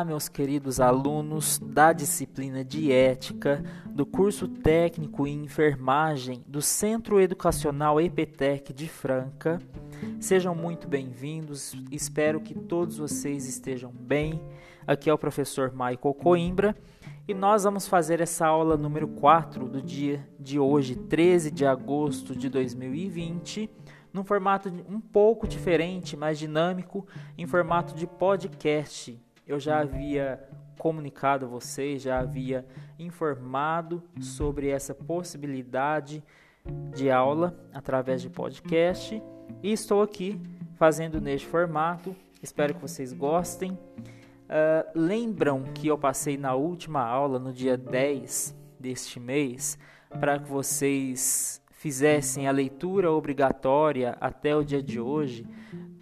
Olá, meus queridos alunos da disciplina de Ética do curso técnico em enfermagem do Centro Educacional EPTEC de Franca. Sejam muito bem-vindos, espero que todos vocês estejam bem. Aqui é o professor Michael Coimbra e nós vamos fazer essa aula número 4 do dia de hoje, 13 de agosto de 2020 num formato um pouco diferente, mais dinâmico, em formato de podcast. Eu já havia comunicado a vocês, já havia informado sobre essa possibilidade de aula através de podcast e estou aqui fazendo neste formato. Espero que vocês gostem. Uh, lembram que eu passei na última aula, no dia 10 deste mês, para que vocês fizessem a leitura obrigatória até o dia de hoje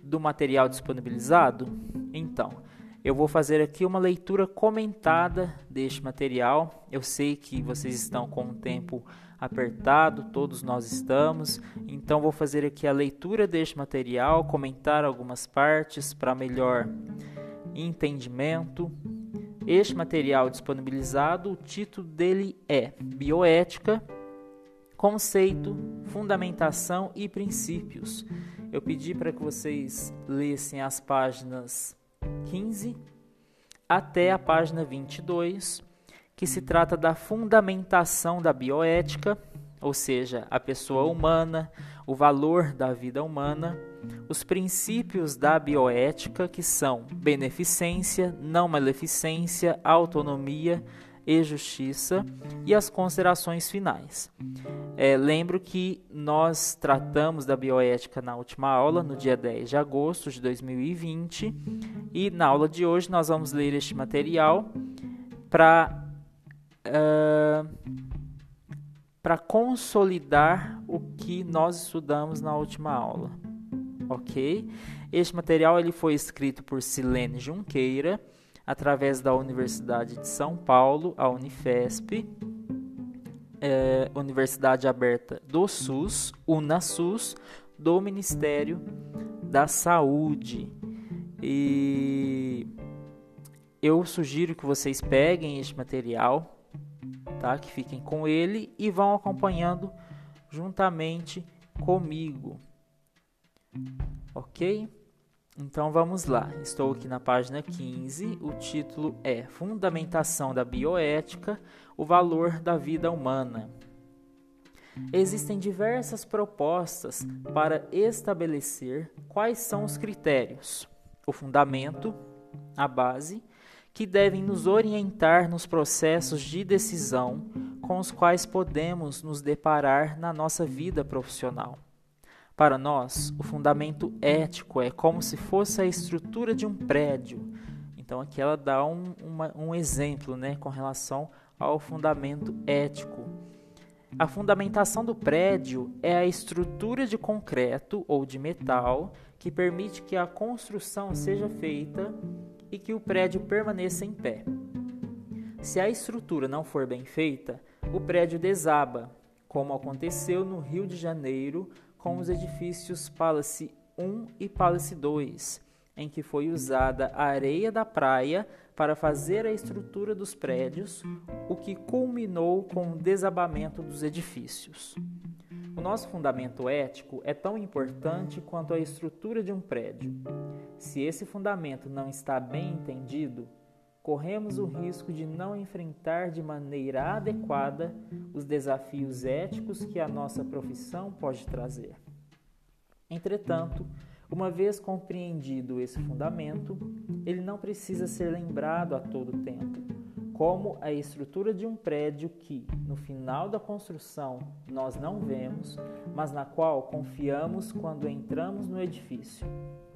do material disponibilizado? Então, eu vou fazer aqui uma leitura comentada deste material. Eu sei que vocês estão com o tempo apertado, todos nós estamos, então vou fazer aqui a leitura deste material, comentar algumas partes para melhor entendimento. Este material disponibilizado, o título dele é Bioética conceito, fundamentação e princípios. Eu pedi para que vocês lessem as páginas 15 até a página 22, que se trata da fundamentação da bioética, ou seja, a pessoa humana, o valor da vida humana, os princípios da bioética, que são beneficência, não maleficência, autonomia, e justiça e as considerações finais. É, lembro que nós tratamos da bioética na última aula, no dia 10 de agosto de 2020, e na aula de hoje nós vamos ler este material para uh, para consolidar o que nós estudamos na última aula, ok? Este material ele foi escrito por Silene Junqueira através da Universidade de São Paulo, a Unifesp, é, Universidade Aberta do SUS, UNASUS, do Ministério da Saúde. E eu sugiro que vocês peguem este material, tá? Que fiquem com ele e vão acompanhando juntamente comigo. OK? Então vamos lá, estou aqui na página 15. O título é Fundamentação da Bioética: O Valor da Vida Humana. Existem diversas propostas para estabelecer quais são os critérios, o fundamento, a base, que devem nos orientar nos processos de decisão com os quais podemos nos deparar na nossa vida profissional. Para nós, o fundamento ético é como se fosse a estrutura de um prédio. Então, aqui ela dá um, uma, um exemplo né, com relação ao fundamento ético. A fundamentação do prédio é a estrutura de concreto ou de metal que permite que a construção seja feita e que o prédio permaneça em pé. Se a estrutura não for bem feita, o prédio desaba, como aconteceu no Rio de Janeiro com os edifícios Palace 1 e Palace 2, em que foi usada a areia da praia para fazer a estrutura dos prédios, o que culminou com o desabamento dos edifícios. O nosso fundamento ético é tão importante quanto a estrutura de um prédio. Se esse fundamento não está bem entendido, corremos o risco de não enfrentar de maneira adequada os desafios éticos que a nossa profissão pode trazer. Entretanto, uma vez compreendido esse fundamento, ele não precisa ser lembrado a todo tempo, como a estrutura de um prédio que, no final da construção, nós não vemos, mas na qual confiamos quando entramos no edifício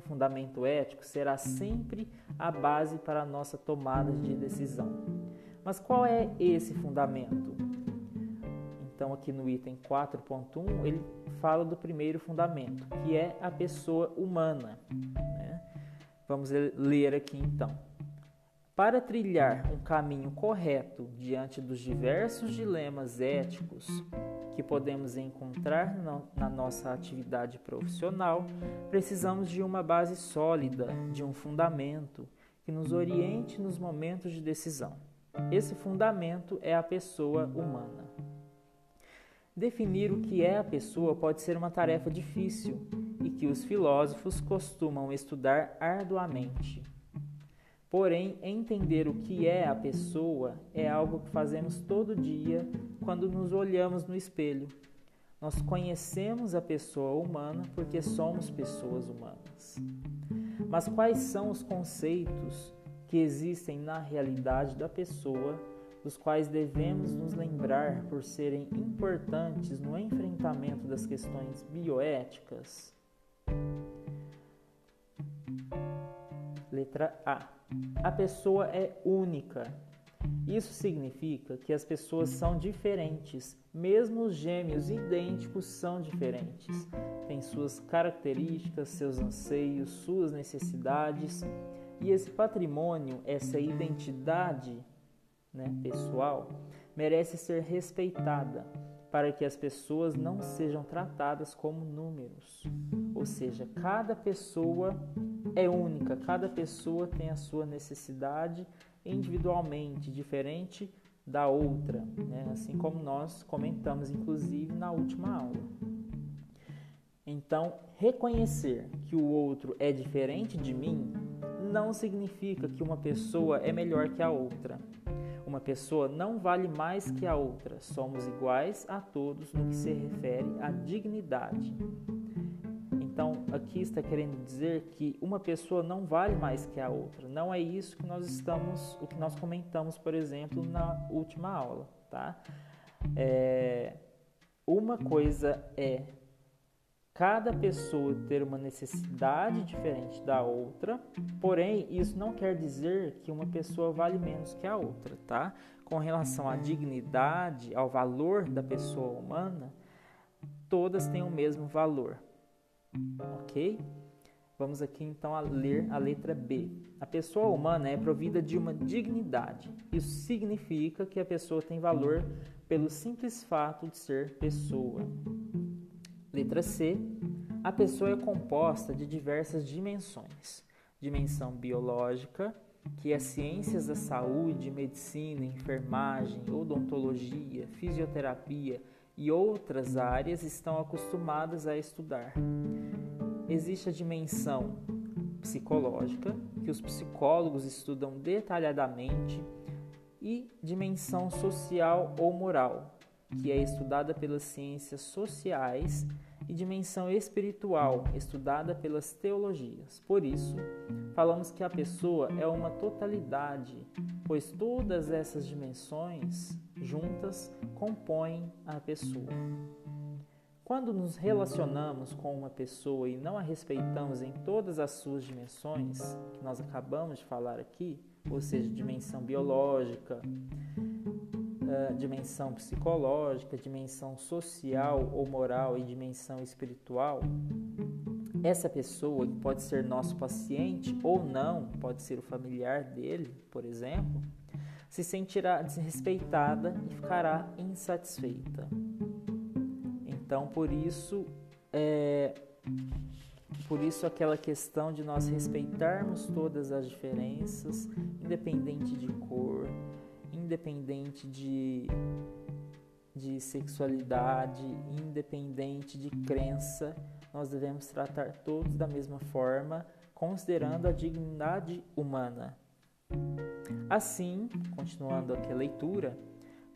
fundamento ético será sempre a base para a nossa tomada de decisão. Mas qual é esse fundamento? Então, aqui no item 4.1, ele fala do primeiro fundamento, que é a pessoa humana. Né? Vamos ler aqui então. Para trilhar um caminho correto diante dos diversos dilemas éticos que podemos encontrar na nossa atividade profissional, precisamos de uma base sólida, de um fundamento que nos oriente nos momentos de decisão. Esse fundamento é a pessoa humana. Definir o que é a pessoa pode ser uma tarefa difícil e que os filósofos costumam estudar arduamente. Porém, entender o que é a pessoa é algo que fazemos todo dia quando nos olhamos no espelho. Nós conhecemos a pessoa humana porque somos pessoas humanas. Mas quais são os conceitos que existem na realidade da pessoa, dos quais devemos nos lembrar por serem importantes no enfrentamento das questões bioéticas? Letra A. A pessoa é única. Isso significa que as pessoas são diferentes, mesmo os gêmeos idênticos são diferentes. Têm suas características, seus anseios, suas necessidades, e esse patrimônio, essa identidade né, pessoal, merece ser respeitada para que as pessoas não sejam tratadas como números. Ou seja, cada pessoa é única, cada pessoa tem a sua necessidade individualmente, diferente da outra, né? assim como nós comentamos, inclusive, na última aula. Então, reconhecer que o outro é diferente de mim não significa que uma pessoa é melhor que a outra. Uma pessoa não vale mais que a outra. Somos iguais a todos no que se refere à dignidade. Então, aqui está querendo dizer que uma pessoa não vale mais que a outra. Não é isso que nós estamos, o que nós comentamos, por exemplo, na última aula, tá? É, uma coisa é cada pessoa ter uma necessidade diferente da outra, porém isso não quer dizer que uma pessoa vale menos que a outra, tá? Com relação à dignidade, ao valor da pessoa humana, todas têm o mesmo valor, ok? Vamos aqui então a ler a letra B. A pessoa humana é provida de uma dignidade. Isso significa que a pessoa tem valor pelo simples fato de ser pessoa. Letra C. A pessoa é composta de diversas dimensões: dimensão biológica, que é ciências da saúde, medicina, enfermagem, odontologia, fisioterapia e outras áreas estão acostumadas a estudar. Existe a dimensão psicológica, que os psicólogos estudam detalhadamente, e dimensão social ou moral, que é estudada pelas ciências sociais, e dimensão espiritual, estudada pelas teologias. Por isso, falamos que a pessoa é uma totalidade, pois todas essas dimensões juntas compõem a pessoa. Quando nos relacionamos com uma pessoa e não a respeitamos em todas as suas dimensões, que nós acabamos de falar aqui, ou seja, dimensão biológica, uh, dimensão psicológica, dimensão social ou moral e dimensão espiritual, essa pessoa, que pode ser nosso paciente ou não, pode ser o familiar dele, por exemplo, se sentirá desrespeitada e ficará insatisfeita. Então, por isso, é, por isso aquela questão de nós respeitarmos todas as diferenças, independente de cor, independente de, de sexualidade, independente de crença, nós devemos tratar todos da mesma forma, considerando a dignidade humana. Assim, continuando aqui a leitura,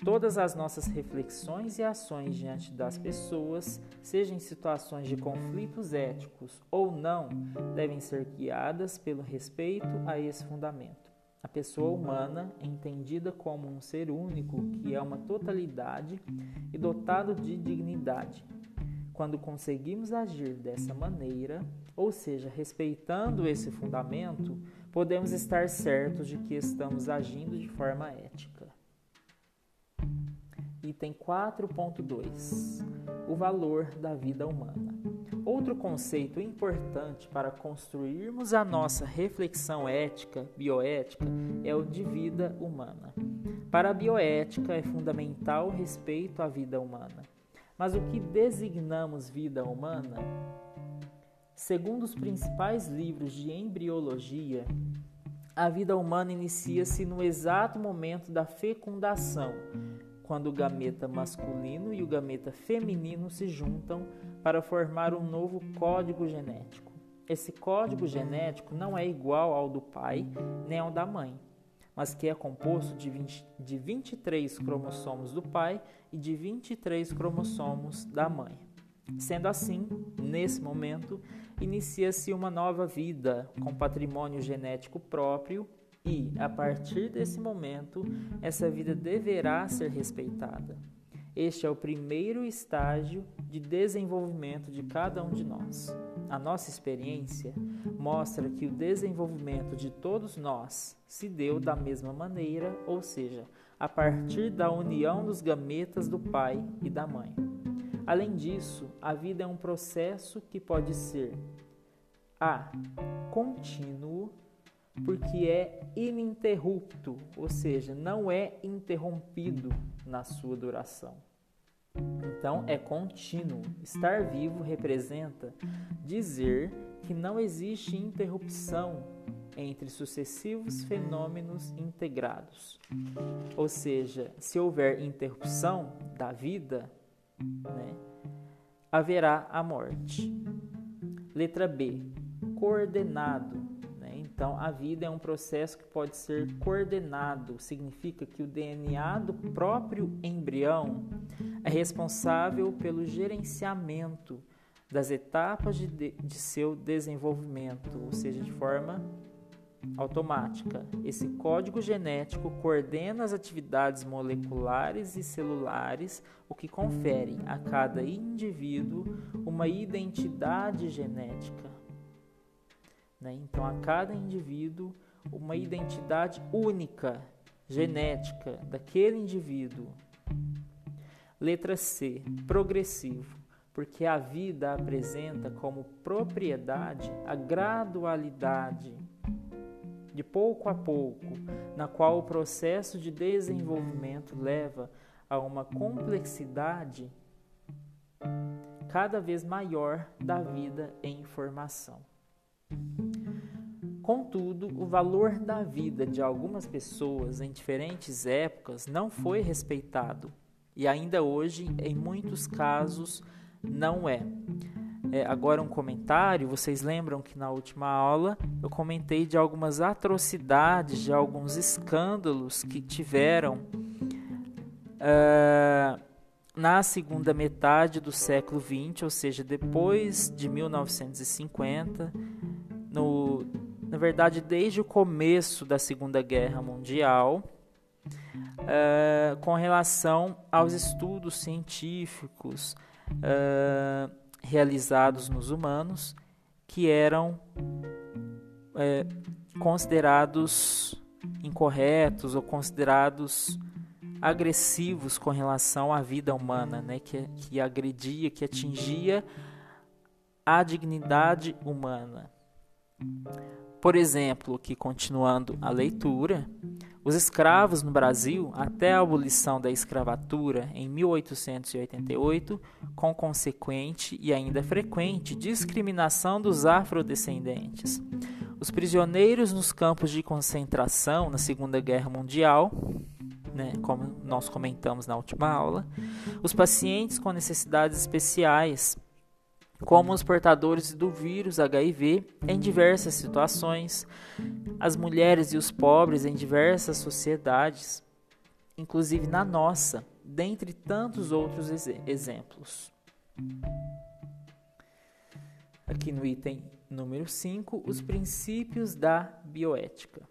todas as nossas reflexões e ações diante das pessoas, sejam em situações de conflitos éticos ou não, devem ser guiadas pelo respeito a esse fundamento. A pessoa humana é entendida como um ser único que é uma totalidade e dotado de dignidade. Quando conseguimos agir dessa maneira, ou seja, respeitando esse fundamento, podemos estar certos de que estamos agindo de forma ética. Item 4.2 O valor da vida humana. Outro conceito importante para construirmos a nossa reflexão ética, bioética, é o de vida humana. Para a bioética é fundamental o respeito à vida humana. Mas o que designamos vida humana? Segundo os principais livros de embriologia, a vida humana inicia-se no exato momento da fecundação, quando o gameta masculino e o gameta feminino se juntam para formar um novo código genético. Esse código genético não é igual ao do pai nem ao da mãe, mas que é composto de, 20, de 23 cromossomos do pai e de 23 cromossomos da mãe. Sendo assim, nesse momento, inicia-se uma nova vida com patrimônio genético próprio e, a partir desse momento, essa vida deverá ser respeitada. Este é o primeiro estágio de desenvolvimento de cada um de nós. A nossa experiência mostra que o desenvolvimento de todos nós se deu da mesma maneira, ou seja, a partir da união dos gametas do pai e da mãe. Além disso, a vida é um processo que pode ser a contínuo, porque é ininterrupto, ou seja, não é interrompido na sua duração. Então, é contínuo. Estar vivo representa dizer que não existe interrupção entre sucessivos fenômenos integrados. Ou seja, se houver interrupção da vida, né, haverá a morte. Letra B. Coordenado. Então, a vida é um processo que pode ser coordenado. Significa que o DNA do próprio embrião é responsável pelo gerenciamento das etapas de, de seu desenvolvimento, ou seja, de forma automática. Esse código genético coordena as atividades moleculares e celulares, o que confere a cada indivíduo uma identidade genética. Né? Então, a cada indivíduo, uma identidade única, genética, daquele indivíduo. Letra C, progressivo porque a vida apresenta como propriedade a gradualidade de pouco a pouco, na qual o processo de desenvolvimento leva a uma complexidade cada vez maior da vida em formação. Contudo, o valor da vida de algumas pessoas em diferentes épocas não foi respeitado e ainda hoje, em muitos casos, não é. É, agora um comentário, vocês lembram que na última aula eu comentei de algumas atrocidades, de alguns escândalos que tiveram uh, na segunda metade do século XX, ou seja, depois de 1950, no, na verdade desde o começo da Segunda Guerra Mundial, uh, com relação aos estudos científicos, uh, realizados nos humanos que eram é, considerados incorretos ou considerados agressivos com relação à vida humana, né? que, que agredia, que atingia a dignidade humana. Por exemplo, que continuando a leitura, os escravos no Brasil, até a abolição da escravatura em 1888, com consequente e ainda frequente discriminação dos afrodescendentes. Os prisioneiros nos campos de concentração na Segunda Guerra Mundial, né, como nós comentamos na última aula, os pacientes com necessidades especiais, como os portadores do vírus HIV em diversas situações, as mulheres e os pobres em diversas sociedades, inclusive na nossa, dentre tantos outros ex exemplos. Aqui no item número 5, os princípios da bioética.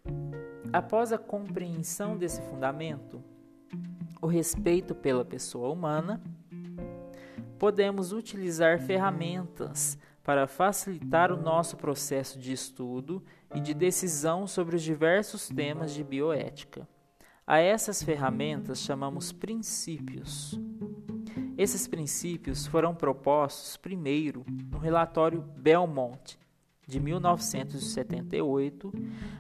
Após a compreensão desse fundamento, o respeito pela pessoa humana, podemos utilizar ferramentas para facilitar o nosso processo de estudo e de decisão sobre os diversos temas de bioética. A essas ferramentas chamamos princípios. Esses princípios foram propostos primeiro no relatório Belmont, de 1978,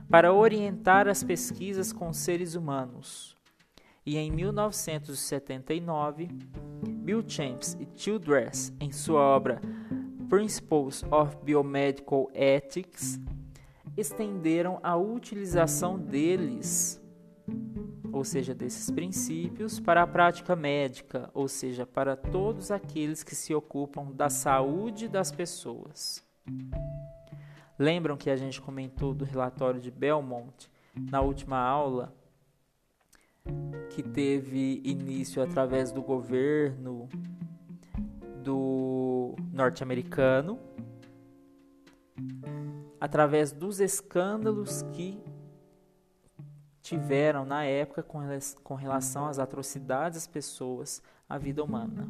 para orientar as pesquisas com seres humanos. E em 1979, Bill Champs e Childress, em sua obra Principles of Biomedical Ethics, estenderam a utilização deles, ou seja, desses princípios, para a prática médica, ou seja, para todos aqueles que se ocupam da saúde das pessoas. Lembram que a gente comentou do relatório de Belmont na última aula, que teve início através do governo do norte-americano, através dos escândalos que tiveram na época com relação às atrocidades às pessoas, à vida humana.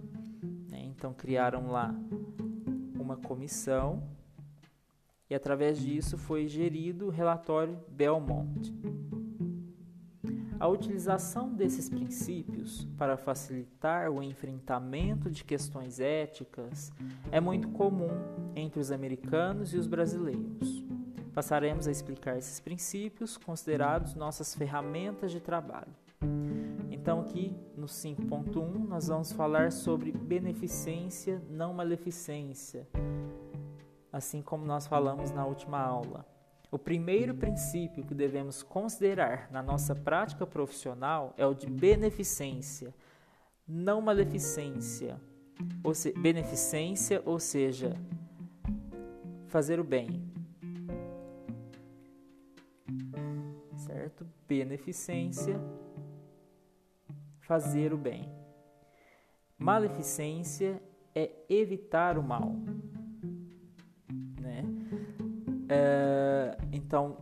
Né? Então criaram lá uma comissão e através disso foi gerido o relatório Belmont. A utilização desses princípios para facilitar o enfrentamento de questões éticas é muito comum entre os americanos e os brasileiros. Passaremos a explicar esses princípios considerados nossas ferramentas de trabalho. Então, aqui no 5.1, nós vamos falar sobre beneficência, não maleficência, assim como nós falamos na última aula. O primeiro princípio que devemos considerar na nossa prática profissional é o de beneficência, não maleficência. Ou se, beneficência, ou seja, fazer o bem. Certo? Beneficência, fazer o bem. Maleficência é evitar o mal. É, então,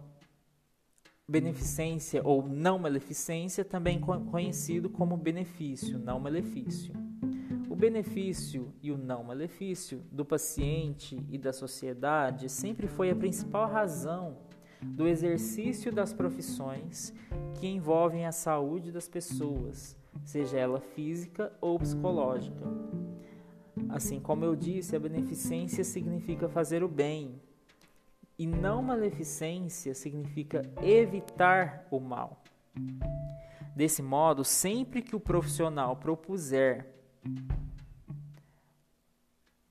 beneficência ou não maleficência, também conhecido como benefício, não malefício. O benefício e o não malefício do paciente e da sociedade sempre foi a principal razão do exercício das profissões que envolvem a saúde das pessoas, seja ela física ou psicológica. Assim como eu disse, a beneficência significa fazer o bem, e não maleficência significa evitar o mal. Desse modo, sempre que o profissional propuser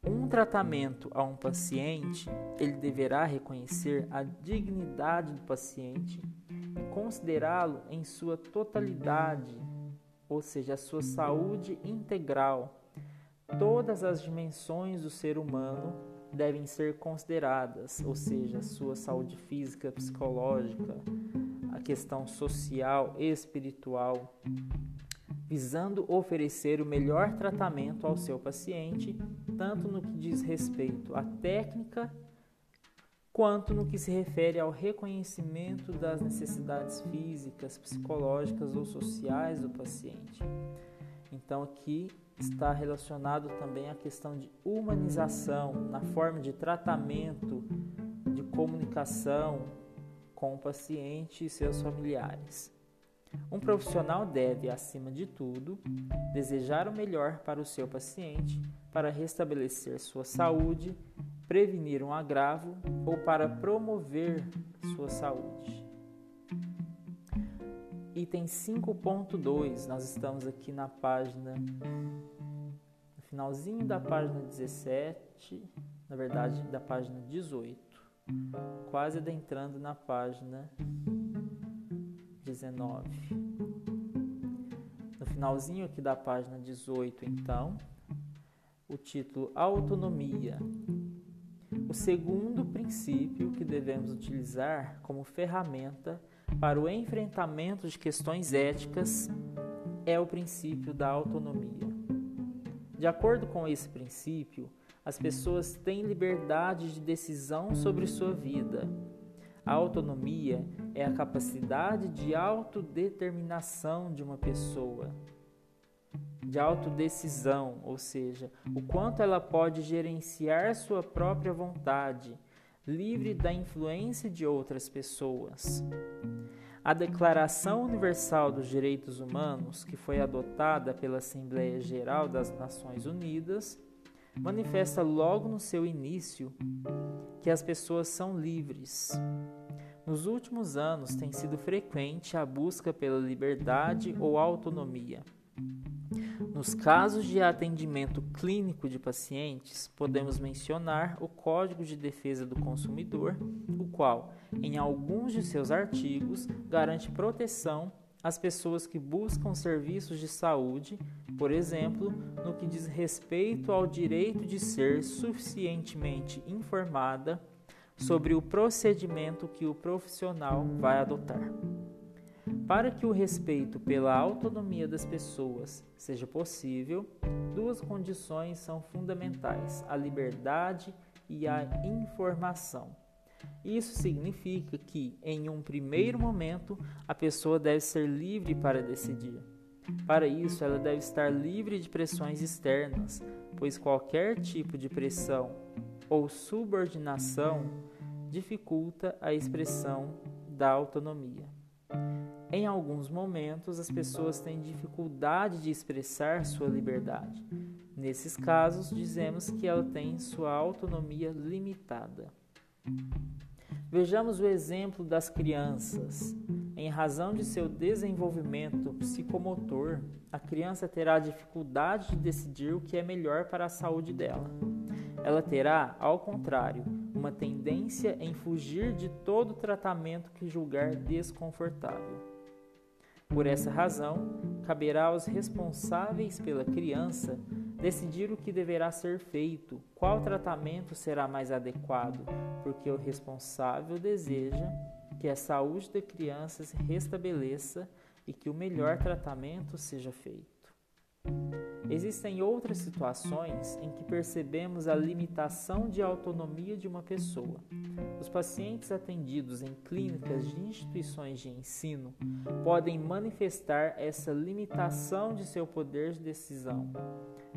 um tratamento a um paciente, ele deverá reconhecer a dignidade do paciente e considerá-lo em sua totalidade, ou seja, a sua saúde integral, todas as dimensões do ser humano devem ser consideradas, ou seja, sua saúde física, psicológica, a questão social e espiritual, visando oferecer o melhor tratamento ao seu paciente, tanto no que diz respeito à técnica, quanto no que se refere ao reconhecimento das necessidades físicas, psicológicas ou sociais do paciente. Então, aqui está relacionado também à questão de humanização na forma de tratamento, de comunicação com o paciente e seus familiares. Um profissional deve, acima de tudo, desejar o melhor para o seu paciente para restabelecer sua saúde, prevenir um agravo ou para promover sua saúde. Item 5.2, nós estamos aqui na página, no finalzinho da página 17, na verdade da página 18, quase adentrando na página 19. No finalzinho aqui da página 18, então, o título Autonomia. O segundo princípio que devemos utilizar como ferramenta para o enfrentamento de questões éticas é o princípio da autonomia. De acordo com esse princípio, as pessoas têm liberdade de decisão sobre sua vida. A autonomia é a capacidade de autodeterminação de uma pessoa, de autodecisão, ou seja, o quanto ela pode gerenciar sua própria vontade livre da influência de outras pessoas. A Declaração Universal dos Direitos Humanos, que foi adotada pela Assembleia Geral das Nações Unidas, manifesta logo no seu início que as pessoas são livres. Nos últimos anos tem sido frequente a busca pela liberdade ou autonomia. Nos casos de atendimento clínico de pacientes, podemos mencionar o Código de Defesa do Consumidor, o qual, em alguns de seus artigos, garante proteção às pessoas que buscam serviços de saúde, por exemplo, no que diz respeito ao direito de ser suficientemente informada sobre o procedimento que o profissional vai adotar. Para que o respeito pela autonomia das pessoas seja possível, duas condições são fundamentais: a liberdade e a informação. Isso significa que, em um primeiro momento, a pessoa deve ser livre para decidir. Para isso, ela deve estar livre de pressões externas, pois qualquer tipo de pressão ou subordinação dificulta a expressão da autonomia. Em alguns momentos, as pessoas têm dificuldade de expressar sua liberdade. Nesses casos, dizemos que ela tem sua autonomia limitada. Vejamos o exemplo das crianças. Em razão de seu desenvolvimento psicomotor, a criança terá dificuldade de decidir o que é melhor para a saúde dela. Ela terá, ao contrário, uma tendência em fugir de todo tratamento que julgar desconfortável. Por essa razão, caberá aos responsáveis pela criança decidir o que deverá ser feito, qual tratamento será mais adequado, porque o responsável deseja que a saúde da criança se restabeleça e que o melhor tratamento seja feito. Existem outras situações em que percebemos a limitação de autonomia de uma pessoa. Os pacientes atendidos em clínicas de instituições de ensino podem manifestar essa limitação de seu poder de decisão,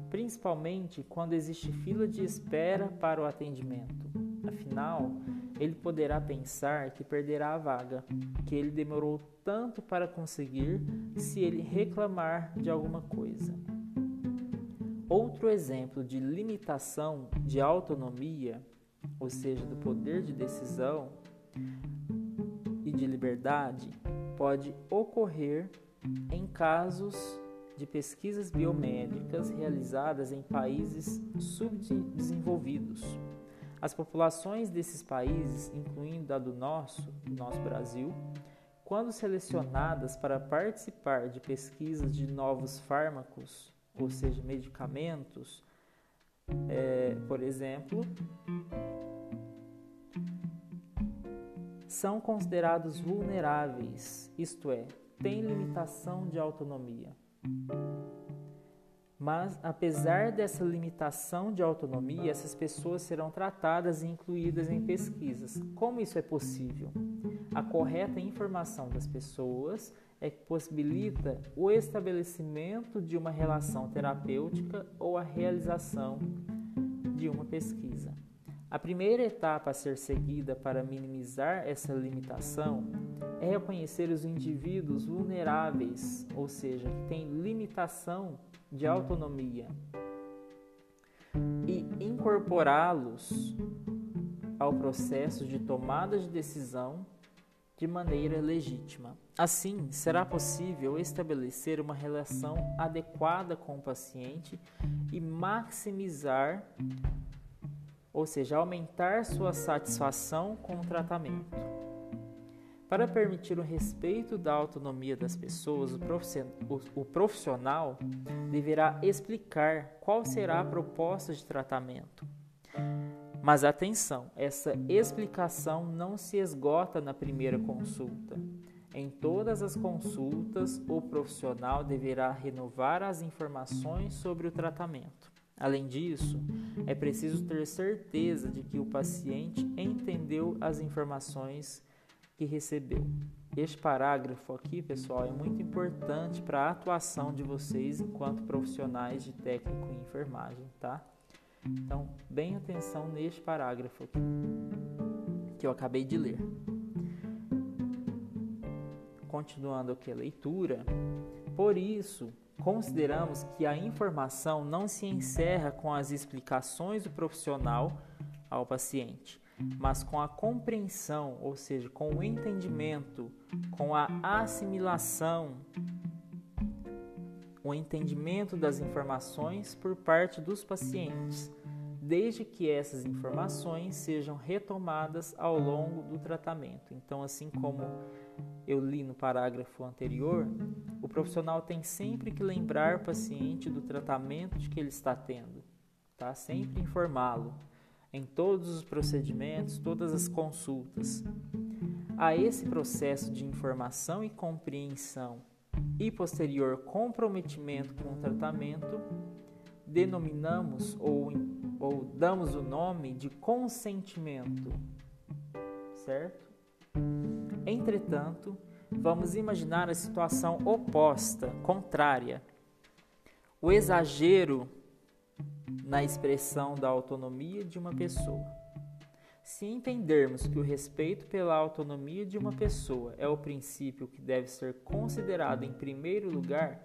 principalmente quando existe fila de espera para o atendimento. Afinal, ele poderá pensar que perderá a vaga, que ele demorou tanto para conseguir se ele reclamar de alguma coisa. Outro exemplo de limitação de autonomia, ou seja, do poder de decisão e de liberdade, pode ocorrer em casos de pesquisas biomédicas realizadas em países subdesenvolvidos. As populações desses países, incluindo a do nosso, nosso Brasil, quando selecionadas para participar de pesquisas de novos fármacos ou seja, medicamentos, é, por exemplo, são considerados vulneráveis, isto é, têm limitação de autonomia. Mas, apesar dessa limitação de autonomia, essas pessoas serão tratadas e incluídas em pesquisas. Como isso é possível? A correta informação das pessoas é que possibilita o estabelecimento de uma relação terapêutica ou a realização de uma pesquisa. A primeira etapa a ser seguida para minimizar essa limitação é reconhecer os indivíduos vulneráveis, ou seja, que têm limitação de autonomia, e incorporá-los ao processo de tomada de decisão de maneira legítima. Assim, será possível estabelecer uma relação adequada com o paciente e maximizar, ou seja, aumentar sua satisfação com o tratamento. Para permitir o respeito da autonomia das pessoas, o profissional deverá explicar qual será a proposta de tratamento mas atenção, essa explicação não se esgota na primeira consulta. Em todas as consultas, o profissional deverá renovar as informações sobre o tratamento. Além disso, é preciso ter certeza de que o paciente entendeu as informações que recebeu. Este parágrafo aqui, pessoal, é muito importante para a atuação de vocês enquanto profissionais de técnico em enfermagem, tá? Então, bem atenção neste parágrafo aqui, que eu acabei de ler. Continuando aqui a leitura, por isso, consideramos que a informação não se encerra com as explicações do profissional ao paciente, mas com a compreensão, ou seja, com o entendimento, com a assimilação o entendimento das informações por parte dos pacientes, desde que essas informações sejam retomadas ao longo do tratamento. Então, assim como eu li no parágrafo anterior, o profissional tem sempre que lembrar o paciente do tratamento que ele está tendo, tá? Sempre informá-lo em todos os procedimentos, todas as consultas. A esse processo de informação e compreensão e posterior comprometimento com o tratamento, denominamos ou, ou damos o nome de consentimento, certo? Entretanto, vamos imaginar a situação oposta, contrária. O exagero na expressão da autonomia de uma pessoa. Se entendermos que o respeito pela autonomia de uma pessoa é o princípio que deve ser considerado em primeiro lugar,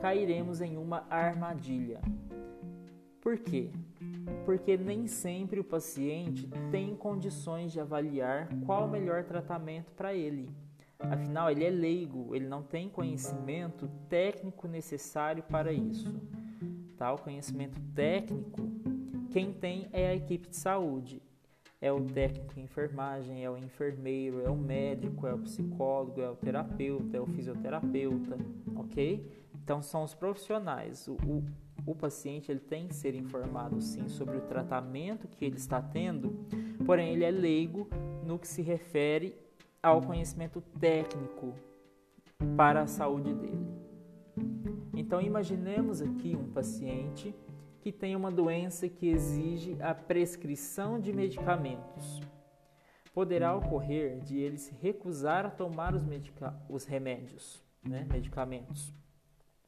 cairemos em uma armadilha. Por quê? Porque nem sempre o paciente tem condições de avaliar qual o melhor tratamento para ele. Afinal, ele é leigo, ele não tem conhecimento técnico necessário para isso. O conhecimento técnico, quem tem é a equipe de saúde é o técnico em enfermagem, é o enfermeiro, é o médico, é o psicólogo, é o terapeuta, é o fisioterapeuta, ok? Então são os profissionais. O, o, o paciente ele tem que ser informado sim sobre o tratamento que ele está tendo, porém ele é leigo no que se refere ao conhecimento técnico para a saúde dele. Então imaginemos aqui um paciente que tem uma doença que exige a prescrição de medicamentos. Poderá ocorrer de ele se recusar a tomar os, os remédios, né, medicamentos.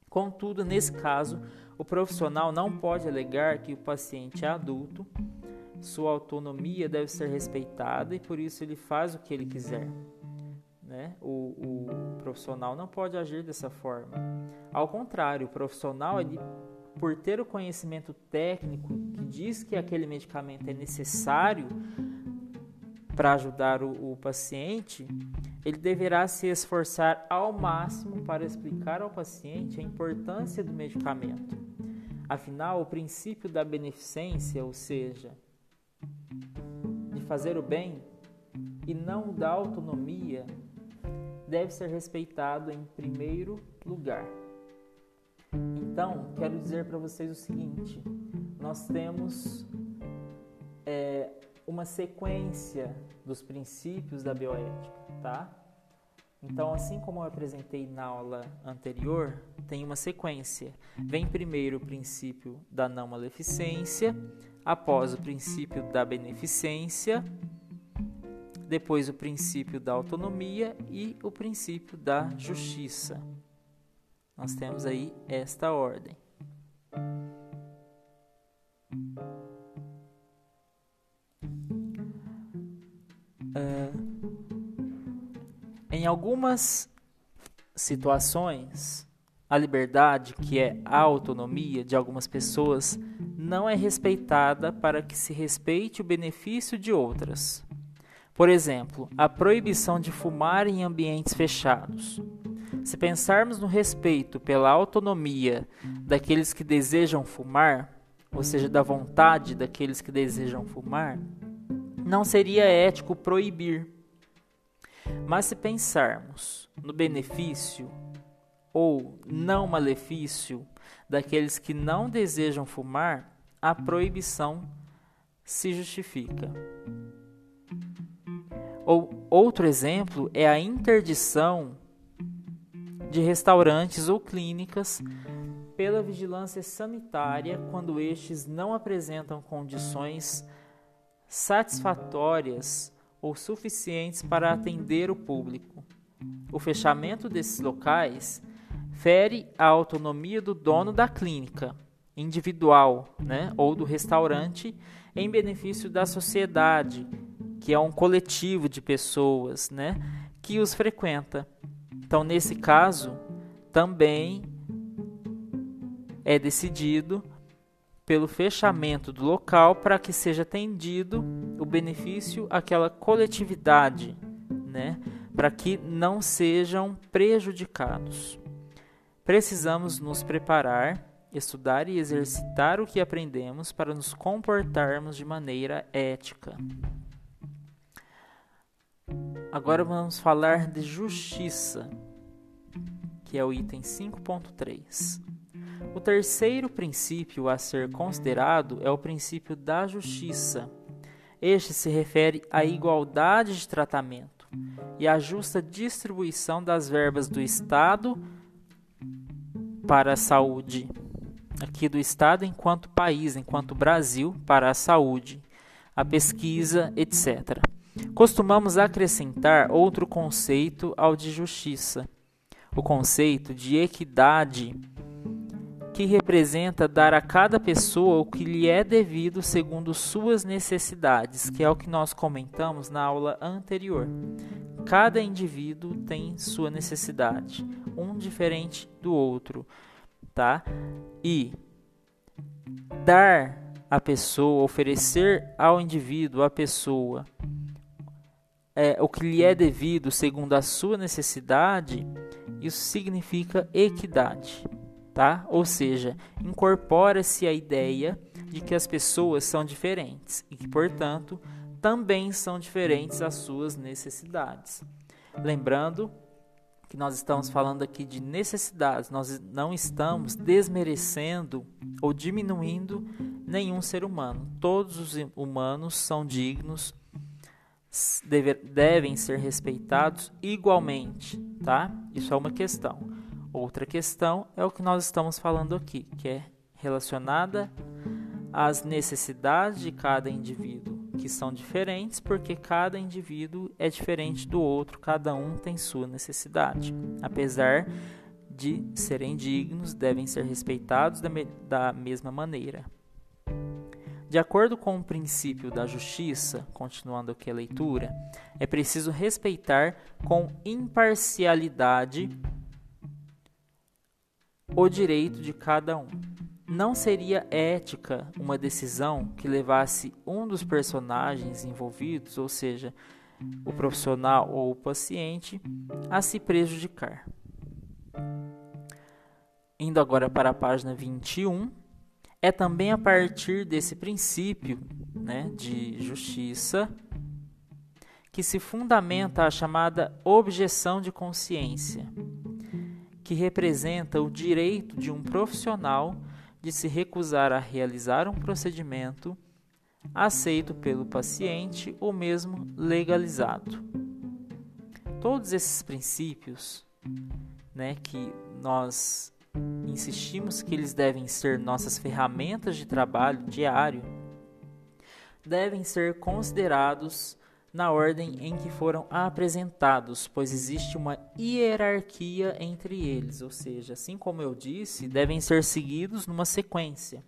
Contudo, nesse caso, o profissional não pode alegar que o paciente é adulto, sua autonomia deve ser respeitada e por isso ele faz o que ele quiser. Né? O, o profissional não pode agir dessa forma. Ao contrário, o profissional ele por ter o conhecimento técnico que diz que aquele medicamento é necessário para ajudar o, o, paciente, ele deverá se esforçar ao máximo para explicar ao paciente a importância do medicamento. Afinal, o princípio da beneficência, ou seja, de fazer o bem e não da autonomia, deve ser respeitado em primeiro lugar. Então, quero dizer para vocês o seguinte: nós temos é, uma sequência dos princípios da bioética, tá? Então, assim como eu apresentei na aula anterior, tem uma sequência. Vem primeiro o princípio da não maleficência, após o princípio da beneficência, depois o princípio da autonomia e o princípio da justiça. Nós temos aí esta ordem. Uh, em algumas situações, a liberdade, que é a autonomia de algumas pessoas, não é respeitada para que se respeite o benefício de outras. Por exemplo, a proibição de fumar em ambientes fechados. Se pensarmos no respeito pela autonomia daqueles que desejam fumar, ou seja, da vontade daqueles que desejam fumar, não seria ético proibir. Mas se pensarmos no benefício ou não malefício daqueles que não desejam fumar, a proibição se justifica. Ou outro exemplo é a interdição de restaurantes ou clínicas pela vigilância sanitária quando estes não apresentam condições satisfatórias ou suficientes para atender o público. O fechamento desses locais fere a autonomia do dono da clínica individual, né, ou do restaurante em benefício da sociedade, que é um coletivo de pessoas, né, que os frequenta. Então, nesse caso, também é decidido pelo fechamento do local para que seja atendido o benefício àquela coletividade, né? para que não sejam prejudicados. precisamos nos preparar, estudar e exercitar o que aprendemos para nos comportarmos de maneira ética. Agora vamos falar de justiça, que é o item 5.3. O terceiro princípio a ser considerado é o princípio da justiça. Este se refere à igualdade de tratamento e à justa distribuição das verbas do Estado para a saúde, aqui do Estado enquanto país, enquanto Brasil, para a saúde, a pesquisa, etc. Costumamos acrescentar outro conceito ao de justiça, o conceito de equidade, que representa dar a cada pessoa o que lhe é devido segundo suas necessidades, que é o que nós comentamos na aula anterior. Cada indivíduo tem sua necessidade, um diferente do outro, tá? E dar à pessoa, oferecer ao indivíduo, à pessoa, é, o que lhe é devido segundo a sua necessidade, isso significa equidade, tá? Ou seja, incorpora-se a ideia de que as pessoas são diferentes e que, portanto, também são diferentes as suas necessidades. Lembrando que nós estamos falando aqui de necessidades, nós não estamos desmerecendo ou diminuindo nenhum ser humano. Todos os humanos são dignos deve, devem ser respeitados igualmente, tá? Isso é uma questão. Outra questão é o que nós estamos falando aqui, que é relacionada às necessidades de cada indivíduo, que são diferentes porque cada indivíduo é diferente do outro, cada um tem sua necessidade. Apesar de serem dignos, devem ser respeitados da, me da mesma maneira. De acordo com o princípio da justiça, continuando aqui a leitura, é preciso respeitar com imparcialidade o direito de cada um. Não seria ética uma decisão que levasse um dos personagens envolvidos, ou seja, o profissional ou o paciente, a se prejudicar. Indo agora para a página 21 é também a partir desse princípio né, de justiça que se fundamenta a chamada objeção de consciência, que representa o direito de um profissional de se recusar a realizar um procedimento aceito pelo paciente ou mesmo legalizado. Todos esses princípios né, que nós insistimos que eles devem ser nossas ferramentas de trabalho diário, devem ser considerados na ordem em que foram apresentados, pois existe uma hierarquia entre eles, ou seja, assim como eu disse, devem ser seguidos numa sequência,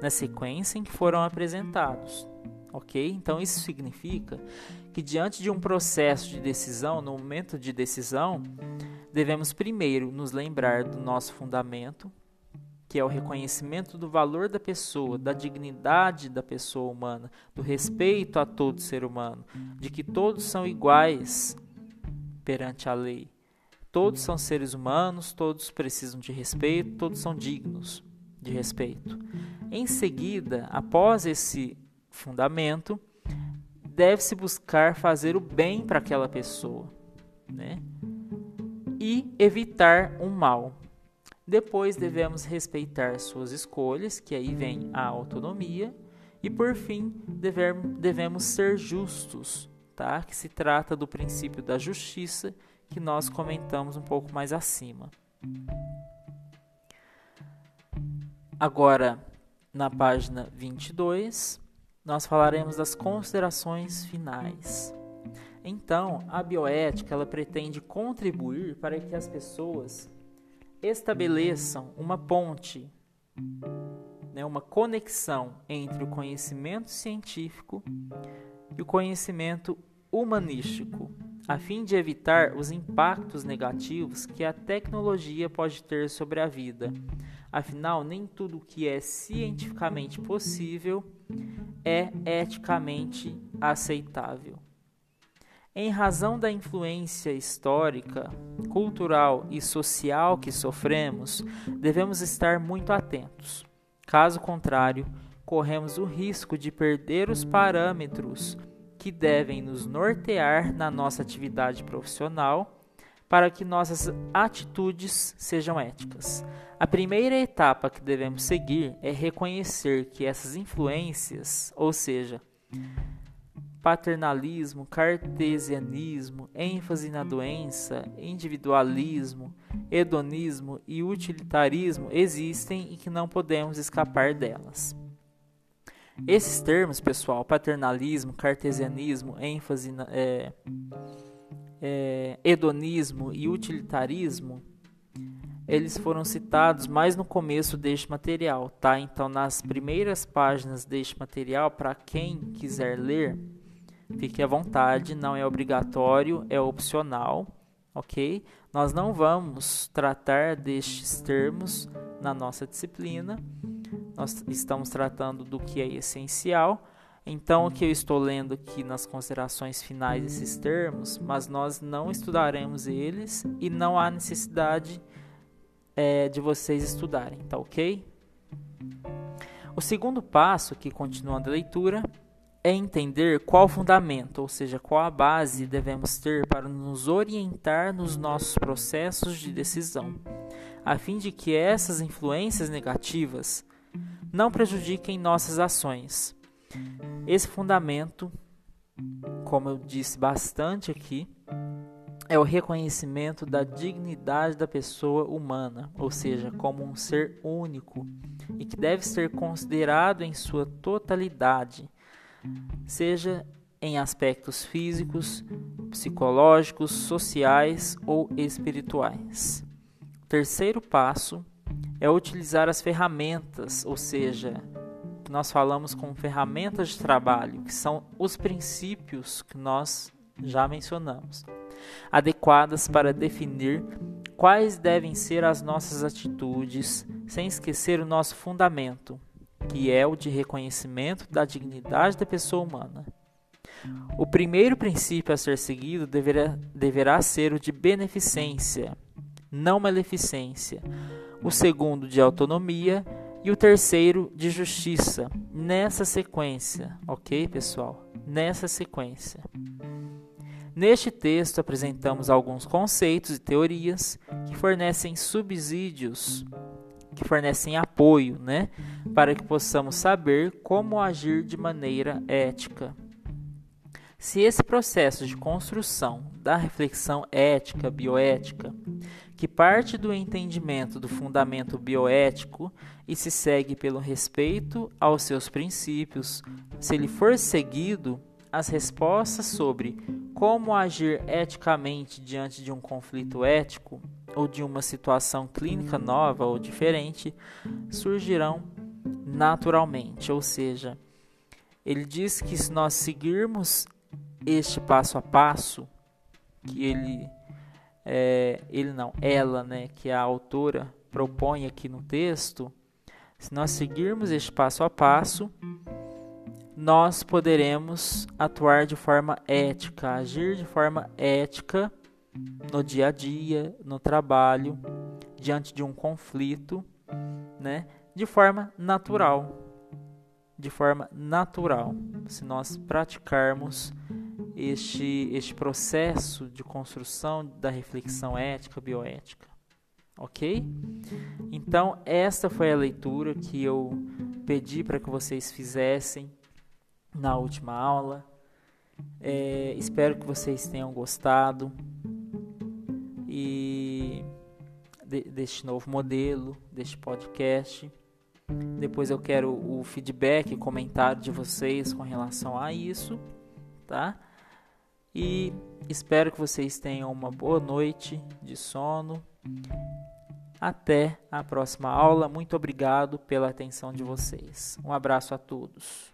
na sequência em que foram apresentados. Ok? Então isso significa que diante de um processo de decisão, no momento de decisão, devemos primeiro nos lembrar do nosso fundamento, que é o reconhecimento do valor da pessoa, da dignidade da pessoa humana, do respeito a todo ser humano, de que todos são iguais perante a lei. Todos são seres humanos, todos precisam de respeito, todos são dignos de respeito. Em seguida, após esse fundamento, deve-se buscar fazer o bem para aquela pessoa, né? e evitar um mal. Depois devemos respeitar suas escolhas, que aí vem a autonomia, e por fim devemos ser justos, tá? Que se trata do princípio da justiça que nós comentamos um pouco mais acima. Agora, na página 22, nós falaremos das considerações finais. Então, a bioética ela pretende contribuir para que as pessoas estabeleçam uma ponte, né, uma conexão entre o conhecimento científico e o conhecimento humanístico, a fim de evitar os impactos negativos que a tecnologia pode ter sobre a vida. Afinal, nem tudo que é cientificamente possível é eticamente aceitável. Em razão da influência histórica, cultural e social que sofremos, devemos estar muito atentos. Caso contrário, corremos o risco de perder os parâmetros que devem nos nortear na nossa atividade profissional para que nossas atitudes sejam éticas. A primeira etapa que devemos seguir é reconhecer que essas influências, ou seja, paternalismo, cartesianismo, ênfase na doença, individualismo, hedonismo e utilitarismo existem e que não podemos escapar delas. Esses termos, pessoal, paternalismo, cartesianismo, ênfase na, é, é, hedonismo e utilitarismo, eles foram citados mais no começo deste material, tá? Então, nas primeiras páginas deste material, para quem quiser ler, fique à vontade, não é obrigatório, é opcional, ok? Nós não vamos tratar destes termos na nossa disciplina, nós estamos tratando do que é essencial então, o que eu estou lendo aqui nas considerações finais desses termos, mas nós não estudaremos eles e não há necessidade é, de vocês estudarem, tá ok? O segundo passo, que continuando a leitura, é entender qual fundamento, ou seja, qual a base devemos ter para nos orientar nos nossos processos de decisão, a fim de que essas influências negativas não prejudiquem nossas ações esse fundamento, como eu disse bastante aqui, é o reconhecimento da dignidade da pessoa humana, ou seja, como um ser único e que deve ser considerado em sua totalidade, seja em aspectos físicos, psicológicos, sociais ou espirituais. O terceiro passo é utilizar as ferramentas, ou seja, nós falamos com ferramentas de trabalho, que são os princípios que nós já mencionamos, adequadas para definir quais devem ser as nossas atitudes, sem esquecer o nosso fundamento, que é o de reconhecimento da dignidade da pessoa humana. O primeiro princípio a ser seguido deverá, deverá ser o de beneficência, não maleficência. O segundo, de autonomia e o terceiro de justiça, nessa sequência, ok, pessoal? Nessa sequência. Neste texto apresentamos alguns conceitos e teorias que fornecem subsídios, que fornecem apoio, né, para que possamos saber como agir de maneira ética. Se esse processo de construção da reflexão ética, bioética, que parte do entendimento do fundamento bioético e se segue pelo respeito aos seus princípios, se ele for seguido, as respostas sobre como agir eticamente diante de um conflito ético ou de uma situação clínica nova ou diferente surgirão naturalmente. Ou seja, ele diz que se nós seguirmos este passo a passo que ele é, ele não, ela, né, que a autora propõe aqui no texto, se nós seguirmos este passo a passo, nós poderemos atuar de forma ética, agir de forma ética no dia a dia, no trabalho, diante de um conflito, né, de forma natural. De forma natural, se nós praticarmos este, este processo de construção da reflexão ética, bioética. Ok? Então, esta foi a leitura que eu pedi para que vocês fizessem na última aula. É, espero que vocês tenham gostado e de, deste novo modelo, deste podcast. Depois eu quero o feedback, comentário de vocês com relação a isso, tá? E espero que vocês tenham uma boa noite de sono. Até a próxima aula. Muito obrigado pela atenção de vocês. Um abraço a todos.